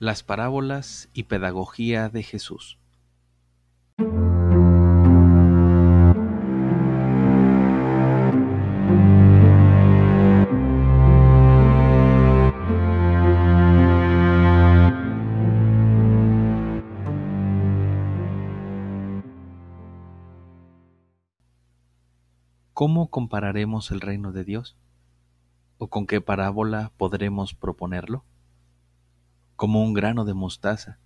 Las parábolas y pedagogía de Jesús. ¿Cómo compararemos el reino de Dios? ¿O con qué parábola podremos proponerlo? Como un grano de mostaza,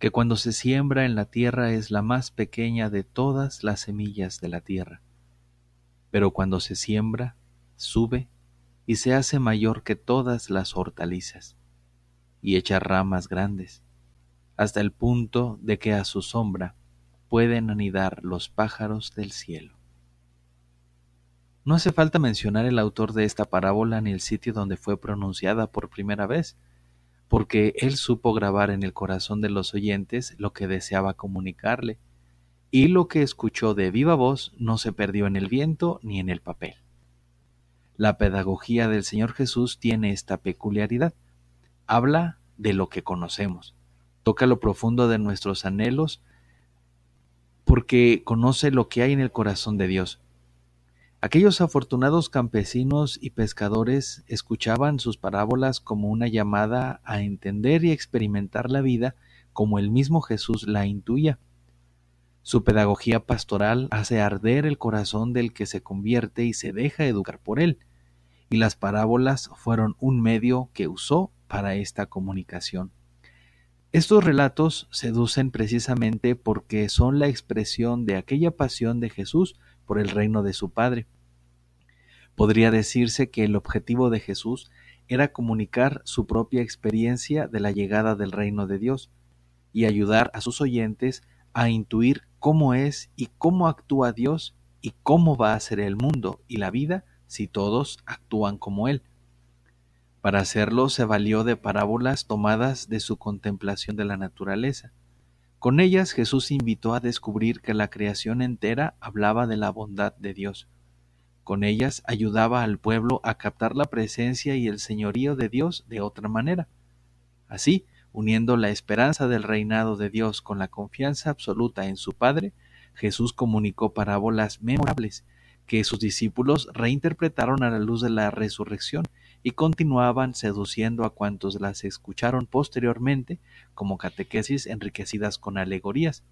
que cuando se siembra en la tierra es la más pequeña de todas las semillas de la tierra, pero cuando se siembra, sube y se hace mayor que todas las hortalizas, y echa ramas grandes, hasta el punto de que a su sombra pueden anidar los pájaros del cielo. No hace falta mencionar el autor de esta parábola ni el sitio donde fue pronunciada por primera vez, porque él supo grabar en el corazón de los oyentes lo que deseaba comunicarle, y lo que escuchó de viva voz no se perdió en el viento ni en el papel. La pedagogía del Señor Jesús tiene esta peculiaridad. Habla de lo que conocemos, toca lo profundo de nuestros anhelos, porque conoce lo que hay en el corazón de Dios Aquellos afortunados campesinos y pescadores escuchaban sus parábolas como una llamada a entender y experimentar la vida como el mismo Jesús la intuía. Su pedagogía pastoral hace arder el corazón del que se convierte y se deja educar por él, y las parábolas fueron un medio que usó para esta comunicación. Estos relatos seducen precisamente porque son la expresión de aquella pasión de Jesús por el reino de su Padre. Podría decirse que el objetivo de Jesús era comunicar su propia experiencia de la llegada del reino de Dios y ayudar a sus oyentes a intuir cómo es y cómo actúa Dios y cómo va a ser el mundo y la vida si todos actúan como Él. Para hacerlo se valió de parábolas tomadas de su contemplación de la naturaleza. Con ellas Jesús invitó a descubrir que la creación entera hablaba de la bondad de Dios. Con ellas ayudaba al pueblo a captar la presencia y el señorío de Dios de otra manera. Así, uniendo la esperanza del reinado de Dios con la confianza absoluta en su Padre, Jesús comunicó parábolas memorables que sus discípulos reinterpretaron a la luz de la resurrección y continuaban seduciendo a cuantos las escucharon posteriormente como catequesis enriquecidas con alegorías.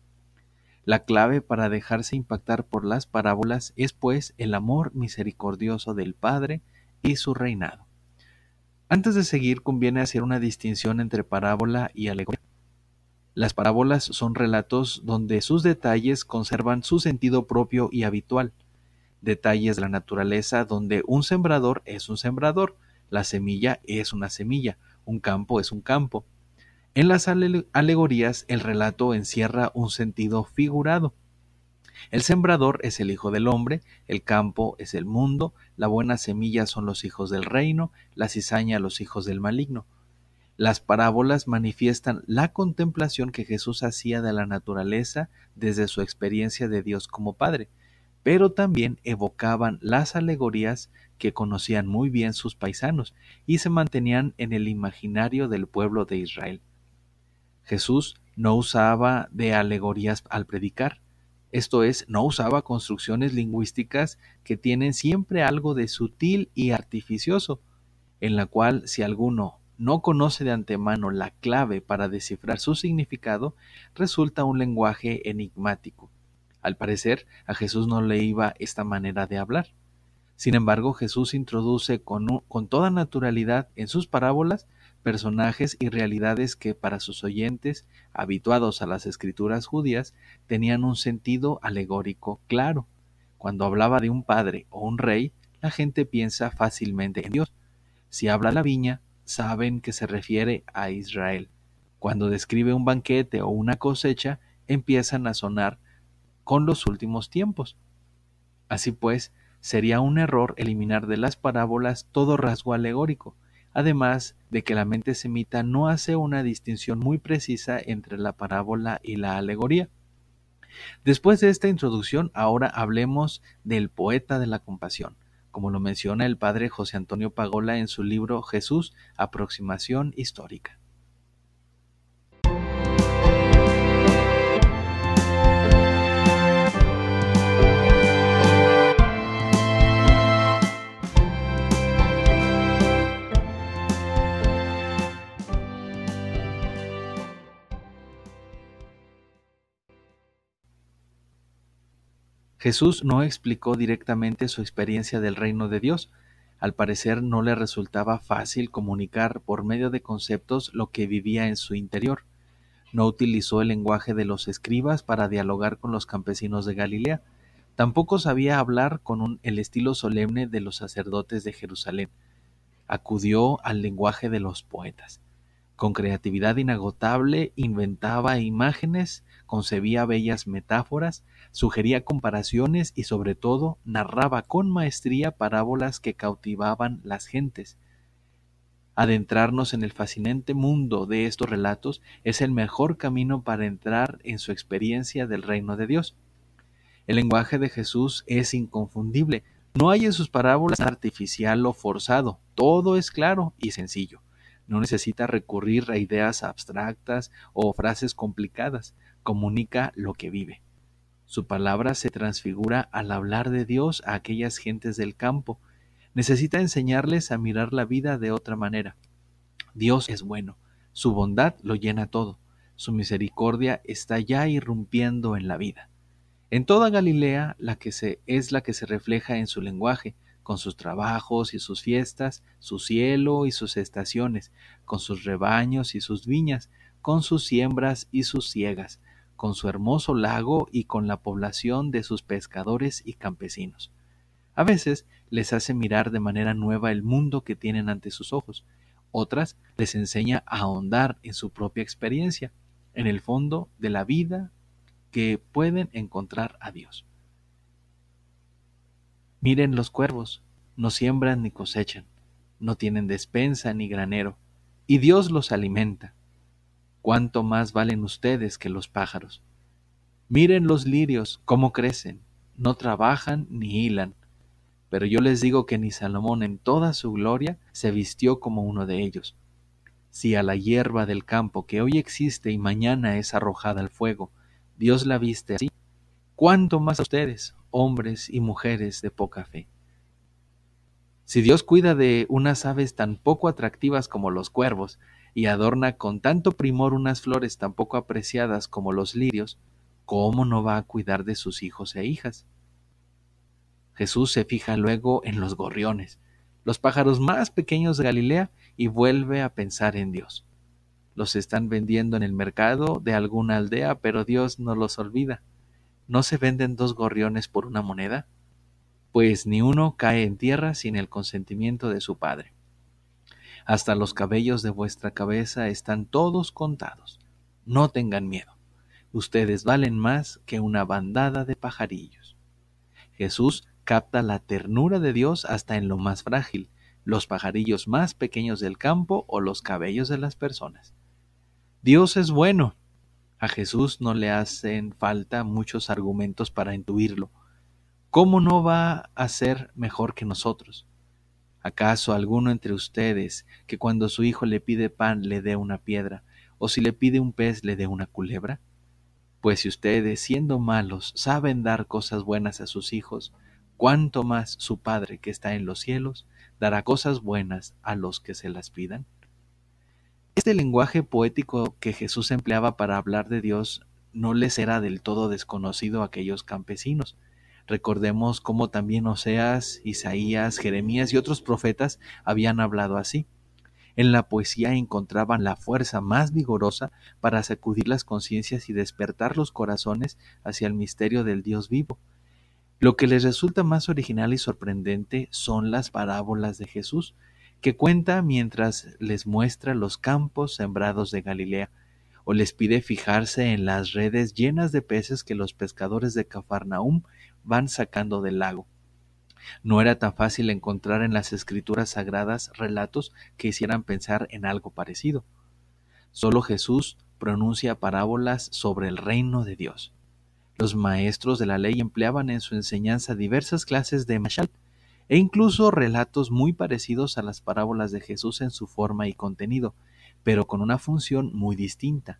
La clave para dejarse impactar por las parábolas es pues el amor misericordioso del Padre y su reinado. Antes de seguir conviene hacer una distinción entre parábola y alegoría. Las parábolas son relatos donde sus detalles conservan su sentido propio y habitual, detalles de la naturaleza donde un sembrador es un sembrador, la semilla es una semilla, un campo es un campo. En las alegorías el relato encierra un sentido figurado. El sembrador es el Hijo del Hombre, el campo es el mundo, la buena semilla son los hijos del reino, la cizaña los hijos del maligno. Las parábolas manifiestan la contemplación que Jesús hacía de la naturaleza desde su experiencia de Dios como Padre, pero también evocaban las alegorías que conocían muy bien sus paisanos y se mantenían en el imaginario del pueblo de Israel. Jesús no usaba de alegorías al predicar, esto es, no usaba construcciones lingüísticas que tienen siempre algo de sutil y artificioso, en la cual si alguno no conoce de antemano la clave para descifrar su significado, resulta un lenguaje enigmático al parecer, a Jesús no le iba esta manera de hablar. Sin embargo, Jesús introduce con, con, toda naturalidad en sus parábolas personajes y realidades que para sus oyentes, habituados a las escrituras judías, tenían un sentido alegórico claro. Cuando hablaba de un padre o un rey, la gente piensa fácilmente en Dios. Si habla la viña, saben que se refiere a Israel. Cuando describe un banquete o una cosecha, empiezan a sonar con los últimos tiempos. Así pues, sería un error eliminar de las parábolas todo rasgo alegórico, además de que la mente semita no hace una distinción muy precisa entre la parábola y la alegoría. Después de esta introducción, ahora hablemos del poeta de la compasión, como lo menciona el padre José Antonio Pagola en su libro Jesús, aproximación histórica. Jesús no explicó directamente su experiencia del reino de Dios. Al parecer no le resultaba fácil comunicar por medio de conceptos lo que vivía en su interior. No utilizó el lenguaje de los escribas para dialogar con los campesinos de Galilea. Tampoco sabía hablar con el estilo solemne de los sacerdotes de Jerusalén. Acudió al lenguaje de los poetas. Con creatividad inagotable inventaba imágenes, concebía bellas metáforas, sugería comparaciones y sobre todo narraba con maestría parábolas que cautivaban las gentes. Adentrarnos en el fascinante mundo de estos relatos es el mejor camino para entrar en su experiencia del reino de Dios. El lenguaje de Jesús es inconfundible. No hay en sus parábolas artificial o forzado. Todo es claro y sencillo. No necesita recurrir a ideas abstractas o frases complicadas. Comunica lo que vive. Su palabra se transfigura al hablar de Dios a aquellas gentes del campo. Necesita enseñarles a mirar la vida de otra manera. Dios es bueno. Su bondad lo llena todo. Su misericordia está ya irrumpiendo en la vida. En toda Galilea la que es la que se refleja en su lenguaje, con sus trabajos y sus fiestas, su cielo y sus estaciones, con sus rebaños y sus viñas, con sus siembras y sus ciegas, con su hermoso lago y con la población de sus pescadores y campesinos. A veces les hace mirar de manera nueva el mundo que tienen ante sus ojos, otras les enseña a ahondar en su propia experiencia, en el fondo de la vida que pueden encontrar a Dios. Miren los cuervos, no siembran ni cosechan, no tienen despensa ni granero, y Dios los alimenta. ¿Cuánto más valen ustedes que los pájaros? Miren los lirios, cómo crecen, no trabajan ni hilan. Pero yo les digo que ni Salomón en toda su gloria se vistió como uno de ellos. Si a la hierba del campo que hoy existe y mañana es arrojada al fuego, Dios la viste así, ¿cuánto más a ustedes, hombres y mujeres de poca fe. Si Dios cuida de unas aves tan poco atractivas como los cuervos, y adorna con tanto primor unas flores tan poco apreciadas como los lirios, ¿cómo no va a cuidar de sus hijos e hijas? Jesús se fija luego en los gorriones, los pájaros más pequeños de Galilea, y vuelve a pensar en Dios. Los están vendiendo en el mercado de alguna aldea, pero Dios no los olvida. ¿No se venden dos gorriones por una moneda? Pues ni uno cae en tierra sin el consentimiento de su padre. Hasta los cabellos de vuestra cabeza están todos contados. No tengan miedo. Ustedes valen más que una bandada de pajarillos. Jesús capta la ternura de Dios hasta en lo más frágil, los pajarillos más pequeños del campo o los cabellos de las personas. Dios es bueno, a Jesús no le hacen falta muchos argumentos para intuirlo. ¿Cómo no va a ser mejor que nosotros? ¿Acaso alguno entre ustedes que cuando su hijo le pide pan le dé una piedra, o si le pide un pez le dé una culebra? Pues si ustedes, siendo malos, saben dar cosas buenas a sus hijos, cuánto más su Padre que está en los cielos dará cosas buenas a los que se las pidan. Este lenguaje poético que Jesús empleaba para hablar de Dios no les era del todo desconocido a aquellos campesinos. Recordemos cómo también Oseas, Isaías, Jeremías y otros profetas habían hablado así. En la poesía encontraban la fuerza más vigorosa para sacudir las conciencias y despertar los corazones hacia el misterio del Dios vivo. Lo que les resulta más original y sorprendente son las parábolas de Jesús, que cuenta mientras les muestra los campos sembrados de Galilea, o les pide fijarse en las redes llenas de peces que los pescadores de Cafarnaum van sacando del lago. No era tan fácil encontrar en las escrituras sagradas relatos que hicieran pensar en algo parecido. Solo Jesús pronuncia parábolas sobre el reino de Dios. Los maestros de la ley empleaban en su enseñanza diversas clases de mashal, e incluso relatos muy parecidos a las parábolas de Jesús en su forma y contenido, pero con una función muy distinta.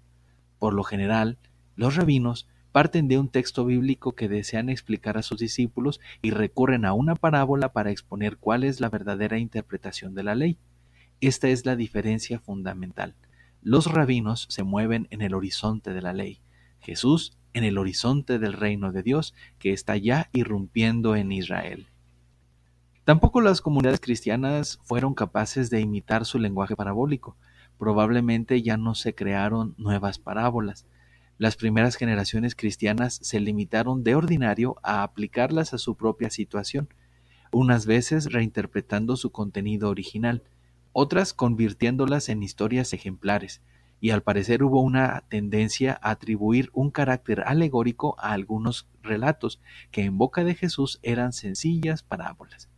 Por lo general, los rabinos parten de un texto bíblico que desean explicar a sus discípulos y recurren a una parábola para exponer cuál es la verdadera interpretación de la ley. Esta es la diferencia fundamental. Los rabinos se mueven en el horizonte de la ley, Jesús en el horizonte del reino de Dios que está ya irrumpiendo en Israel. Tampoco las comunidades cristianas fueron capaces de imitar su lenguaje parabólico. Probablemente ya no se crearon nuevas parábolas. Las primeras generaciones cristianas se limitaron de ordinario a aplicarlas a su propia situación, unas veces reinterpretando su contenido original, otras convirtiéndolas en historias ejemplares, y al parecer hubo una tendencia a atribuir un carácter alegórico a algunos relatos que en boca de Jesús eran sencillas parábolas.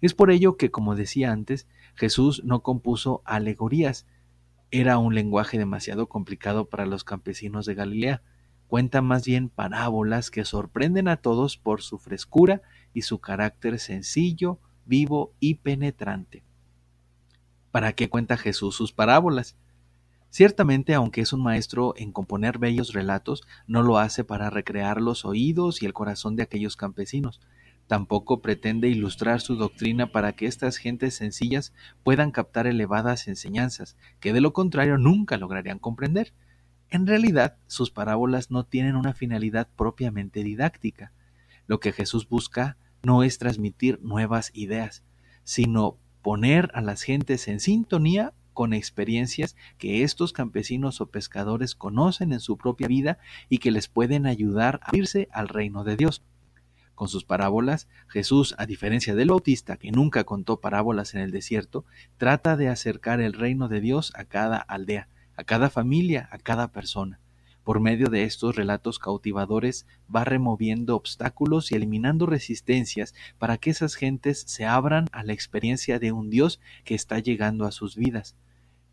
Es por ello que, como decía antes, Jesús no compuso alegorías, era un lenguaje demasiado complicado para los campesinos de Galilea. Cuenta más bien parábolas que sorprenden a todos por su frescura y su carácter sencillo, vivo y penetrante. ¿Para qué cuenta Jesús sus parábolas? Ciertamente, aunque es un maestro en componer bellos relatos, no lo hace para recrear los oídos y el corazón de aquellos campesinos. Tampoco pretende ilustrar su doctrina para que estas gentes sencillas puedan captar elevadas enseñanzas, que de lo contrario nunca lograrían comprender. En realidad, sus parábolas no tienen una finalidad propiamente didáctica. Lo que Jesús busca no es transmitir nuevas ideas, sino poner a las gentes en sintonía con experiencias que estos campesinos o pescadores conocen en su propia vida y que les pueden ayudar a irse al reino de Dios. Con sus parábolas, Jesús, a diferencia del Bautista, que nunca contó parábolas en el desierto, trata de acercar el reino de Dios a cada aldea, a cada familia, a cada persona. Por medio de estos relatos cautivadores va removiendo obstáculos y eliminando resistencias para que esas gentes se abran a la experiencia de un Dios que está llegando a sus vidas.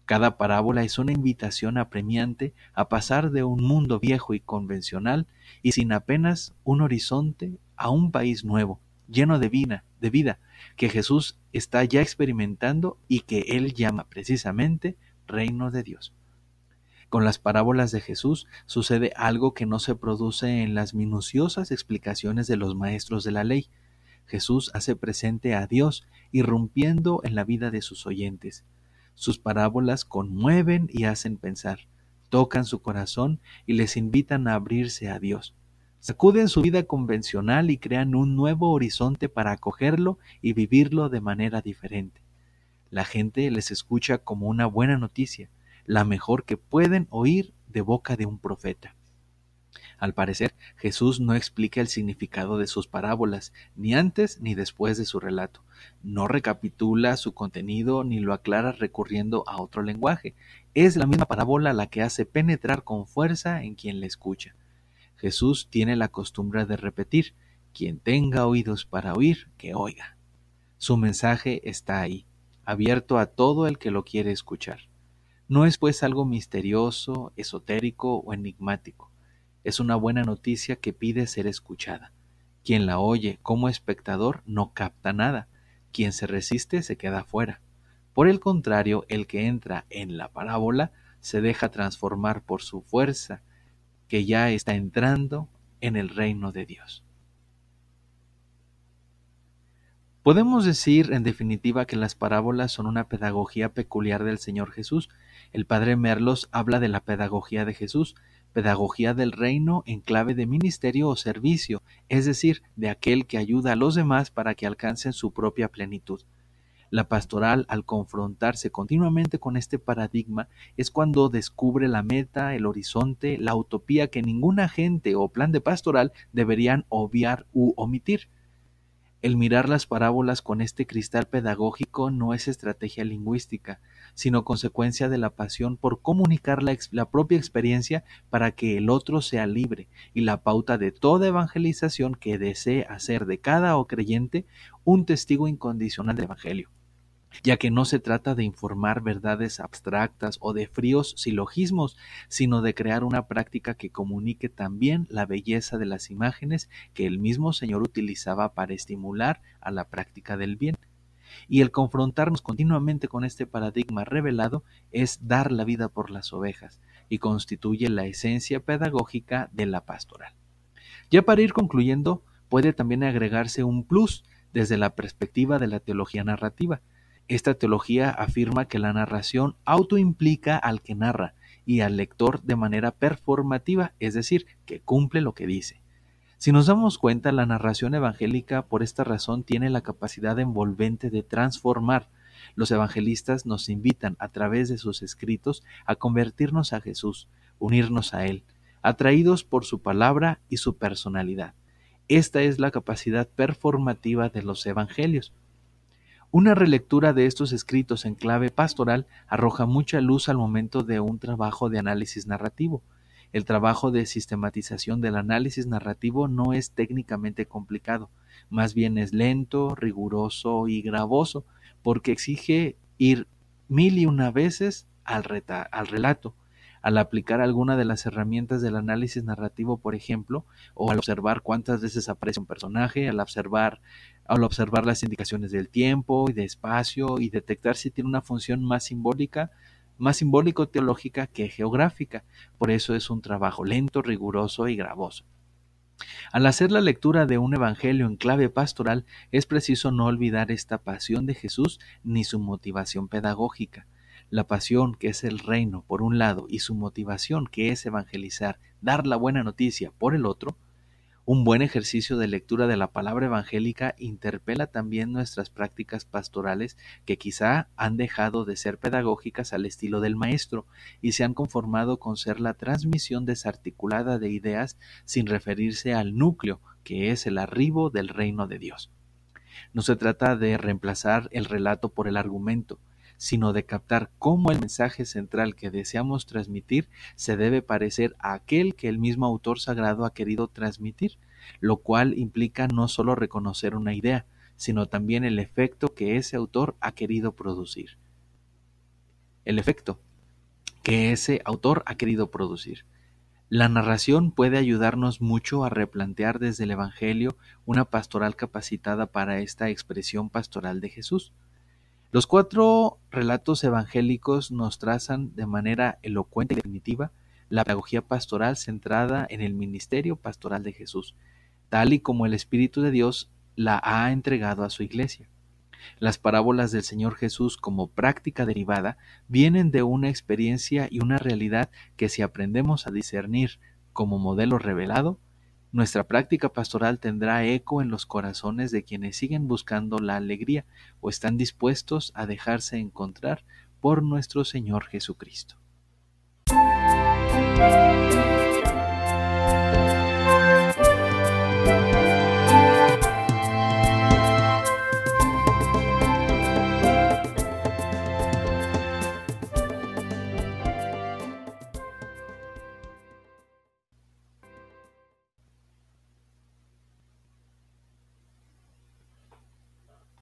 Cada parábola es una invitación apremiante a pasar de un mundo viejo y convencional y sin apenas un horizonte a un país nuevo, lleno de vida, de vida, que Jesús está ya experimentando y que él llama precisamente reino de Dios. Con las parábolas de Jesús sucede algo que no se produce en las minuciosas explicaciones de los maestros de la ley. Jesús hace presente a Dios, irrumpiendo en la vida de sus oyentes. Sus parábolas conmueven y hacen pensar, tocan su corazón y les invitan a abrirse a Dios. Sacuden su vida convencional y crean un nuevo horizonte para acogerlo y vivirlo de manera diferente. La gente les escucha como una buena noticia, la mejor que pueden oír de boca de un profeta. Al parecer, Jesús no explica el significado de sus parábolas, ni antes ni después de su relato. No recapitula su contenido ni lo aclara recurriendo a otro lenguaje. Es la misma parábola la que hace penetrar con fuerza en quien le escucha. Jesús tiene la costumbre de repetir, quien tenga oídos para oír, que oiga. Su mensaje está ahí, abierto a todo el que lo quiere escuchar. No es pues algo misterioso, esotérico o enigmático. Es una buena noticia que pide ser escuchada. Quien la oye como espectador no capta nada. Quien se resiste se queda fuera. Por el contrario, el que entra en la parábola se deja transformar por su fuerza, que ya está entrando en el reino de Dios. Podemos decir, en definitiva, que las parábolas son una pedagogía peculiar del Señor Jesús. El padre Merlos habla de la pedagogía de Jesús, pedagogía del reino en clave de ministerio o servicio, es decir, de aquel que ayuda a los demás para que alcancen su propia plenitud. La pastoral, al confrontarse continuamente con este paradigma, es cuando descubre la meta, el horizonte, la utopía que ningún agente o plan de pastoral deberían obviar u omitir. El mirar las parábolas con este cristal pedagógico no es estrategia lingüística, sino consecuencia de la pasión por comunicar la, propia experiencia para que el otro sea libre y la pauta de toda evangelización que desee hacer de cada o creyente un testigo incondicional del Evangelio ya que no se trata de informar verdades abstractas o de fríos silogismos, sino de crear una práctica que comunique también la belleza de las imágenes que el mismo Señor utilizaba para estimular a la práctica del bien. Y el confrontarnos continuamente con este paradigma revelado es dar la vida por las ovejas, y constituye la esencia pedagógica de la pastoral. Ya para ir concluyendo, puede también agregarse un plus desde la perspectiva de la teología narrativa, esta teología afirma que la narración autoimplica al que narra y al lector de manera performativa, es decir, que cumple lo que dice. Si nos damos cuenta, la narración evangélica por esta razón tiene la capacidad envolvente de transformar. Los evangelistas nos invitan a través de sus escritos a convertirnos a Jesús, unirnos a Él, atraídos por su palabra y su personalidad. Esta es la capacidad performativa de los evangelios. Una relectura de estos escritos en clave pastoral arroja mucha luz al momento de un trabajo de análisis narrativo. El trabajo de sistematización del análisis narrativo no es técnicamente complicado, más bien es lento, riguroso y gravoso, porque exige ir mil y una veces al, al relato, al aplicar alguna de las herramientas del análisis narrativo, por ejemplo, o al observar cuántas veces aparece un personaje, al observar, al observar las indicaciones del tiempo y de espacio y detectar si tiene una función más simbólica, más simbólico-teológica que geográfica. Por eso es un trabajo lento, riguroso y gravoso. Al hacer la lectura de un evangelio en clave pastoral, es preciso no olvidar esta pasión de Jesús ni su motivación pedagógica la pasión que es el reino por un lado y su motivación que es evangelizar, dar la buena noticia por el otro, un buen ejercicio de lectura de la palabra evangélica interpela también nuestras prácticas pastorales que quizá han dejado de ser pedagógicas al estilo del maestro y se han conformado con ser la transmisión desarticulada de ideas sin referirse al núcleo que es el arribo del reino de Dios. No se trata de reemplazar el relato por el argumento, sino de captar cómo el mensaje central que deseamos transmitir se debe parecer a aquel que el mismo autor sagrado ha querido transmitir, lo cual implica no solo reconocer una idea, sino también el efecto que ese autor ha querido producir. El efecto que ese autor ha querido producir. La narración puede ayudarnos mucho a replantear desde el Evangelio una pastoral capacitada para esta expresión pastoral de Jesús. Los cuatro relatos evangélicos nos trazan de manera elocuente y definitiva la pedagogía pastoral centrada en el ministerio pastoral de Jesús, tal y como el Espíritu de Dios la ha entregado a su iglesia. Las parábolas del Señor Jesús como práctica derivada vienen de una experiencia y una realidad que si aprendemos a discernir como modelo revelado, nuestra práctica pastoral tendrá eco en los corazones de quienes siguen buscando la alegría o están dispuestos a dejarse encontrar por nuestro Señor Jesucristo.